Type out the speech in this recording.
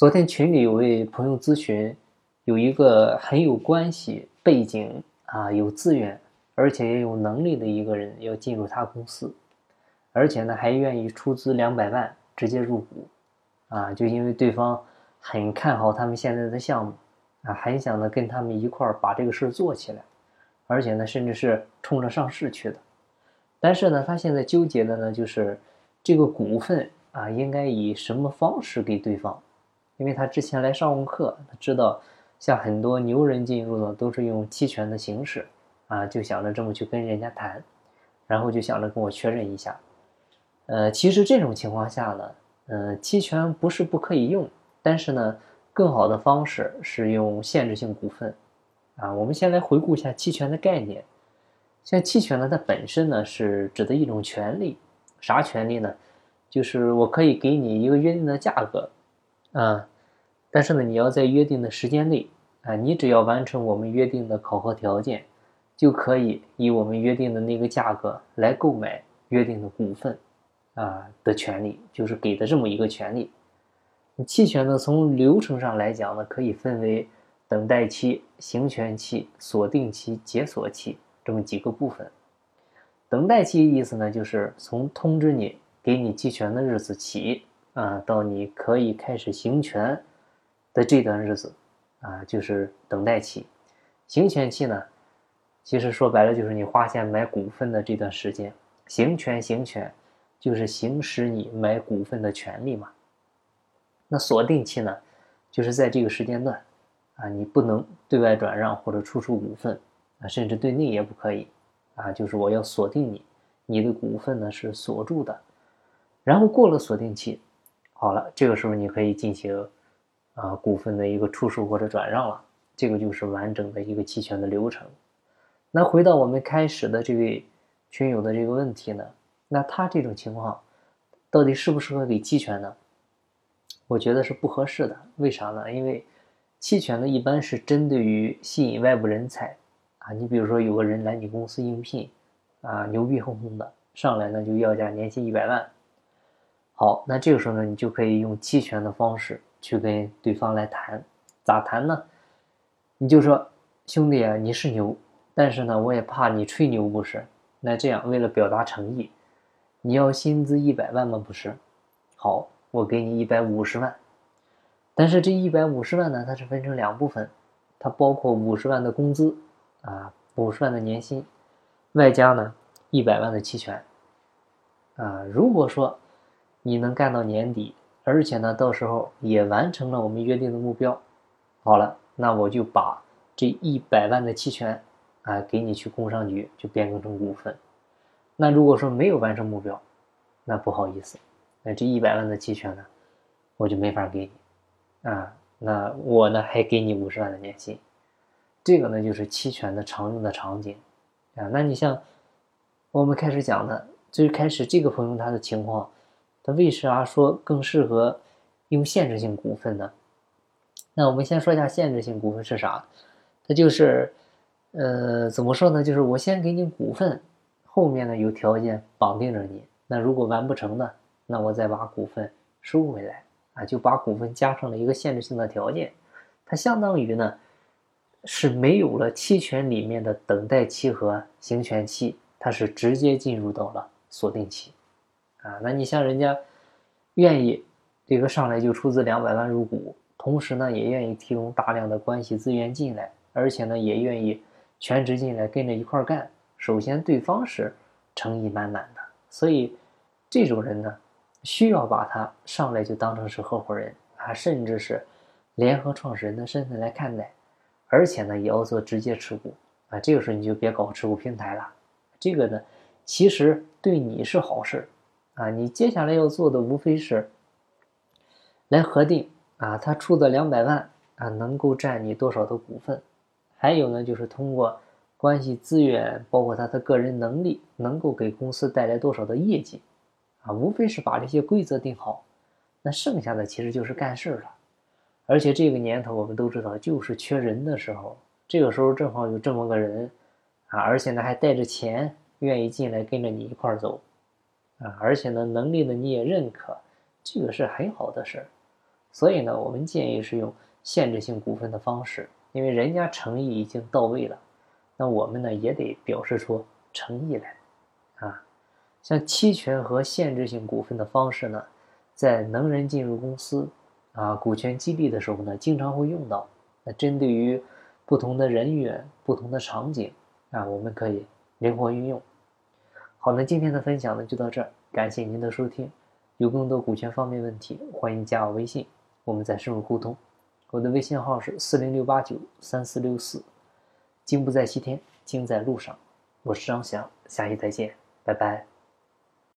昨天群里有位朋友咨询，有一个很有关系、背景啊、有资源，而且也有能力的一个人要进入他公司，而且呢还愿意出资两百万直接入股，啊，就因为对方很看好他们现在的项目，啊，很想呢跟他们一块儿把这个事儿做起来，而且呢甚至是冲着上市去的。但是呢，他现在纠结的呢就是这个股份啊应该以什么方式给对方。因为他之前来上过课，他知道像很多牛人进入的都是用期权的形式啊，就想着这么去跟人家谈，然后就想着跟我确认一下。呃，其实这种情况下呢，呃，期权不是不可以用，但是呢，更好的方式是用限制性股份啊。我们先来回顾一下期权的概念。像期权呢，它本身呢是指的一种权利，啥权利呢？就是我可以给你一个约定的价格。啊，但是呢，你要在约定的时间内啊，你只要完成我们约定的考核条件，就可以以我们约定的那个价格来购买约定的股份啊的权利，就是给的这么一个权利。期权呢，从流程上来讲呢，可以分为等待期、行权期、锁定期、解锁期这么几个部分。等待期意思呢，就是从通知你给你期权的日子起。啊，到你可以开始行权的这段日子，啊，就是等待期。行权期呢，其实说白了就是你花钱买股份的这段时间。行权行权就是行使你买股份的权利嘛。那锁定期呢，就是在这个时间段，啊，你不能对外转让或者出售股份，啊，甚至对内也不可以，啊，就是我要锁定你，你的股份呢是锁住的。然后过了锁定期。好了，这个时候你可以进行啊股份的一个出售或者转让了，这个就是完整的一个期权的流程。那回到我们开始的这位群友的这个问题呢，那他这种情况到底适不适合给期权呢？我觉得是不合适的。为啥呢？因为期权呢一般是针对于吸引外部人才啊，你比如说有个人来你公司应聘啊，牛逼哄哄的上来呢就要价年薪一百万。好，那这个时候呢，你就可以用期权的方式去跟对方来谈，咋谈呢？你就说，兄弟啊，你是牛，但是呢，我也怕你吹牛不是？那这样，为了表达诚意，你要薪资一百万吗？不是？好，我给你一百五十万，但是这一百五十万呢，它是分成两部分，它包括五十万的工资啊，五十万的年薪，外加呢一百万的期权啊。如果说你能干到年底，而且呢，到时候也完成了我们约定的目标。好了，那我就把这一百万的期权啊，给你去工商局就变更成股份。那如果说没有完成目标，那不好意思，那这一百万的期权呢，我就没法给你啊。那我呢，还给你五十万的年薪。这个呢，就是期权的常用的场景啊。那你像我们开始讲的，最开始这个朋友他的情况。它为啥说更适合用限制性股份呢？那我们先说一下限制性股份是啥？它就是，呃，怎么说呢？就是我先给你股份，后面呢有条件绑定着你。那如果完不成呢，那我再把股份收回来啊，就把股份加上了一个限制性的条件。它相当于呢是没有了期权里面的等待期和行权期，它是直接进入到了锁定期。啊，那你像人家愿意这个上来就出资两百万入股，同时呢也愿意提供大量的关系资源进来，而且呢也愿意全职进来跟着一块干。首先对方是诚意满满的，所以这种人呢需要把他上来就当成是合伙人啊，甚至是联合创始人的身份来看待，而且呢也要做直接持股啊。这个时候你就别搞持股平台了，这个呢其实对你是好事。啊，你接下来要做的无非是来核定啊，他出的两百万啊，能够占你多少的股份？还有呢，就是通过关系资源，包括他的个人能力，能够给公司带来多少的业绩？啊，无非是把这些规则定好，那剩下的其实就是干事了。而且这个年头，我们都知道，就是缺人的时候，这个时候正好有这么个人啊，而且呢还带着钱，愿意进来跟着你一块儿走。啊，而且呢，能力呢你也认可，这个是很好的事儿。所以呢，我们建议是用限制性股份的方式，因为人家诚意已经到位了，那我们呢也得表示出诚意来，啊，像期权和限制性股份的方式呢，在能人进入公司啊股权激励的时候呢，经常会用到。那针对于不同的人员、不同的场景啊，我们可以灵活运用。好，那今天的分享呢就到这儿，感谢您的收听。有更多股权方面问题，欢迎加我微信。我们再深入沟通，我的微信号是四零六八九三四六四，金不在西天，金在路上。我是张翔，下期再见，拜拜。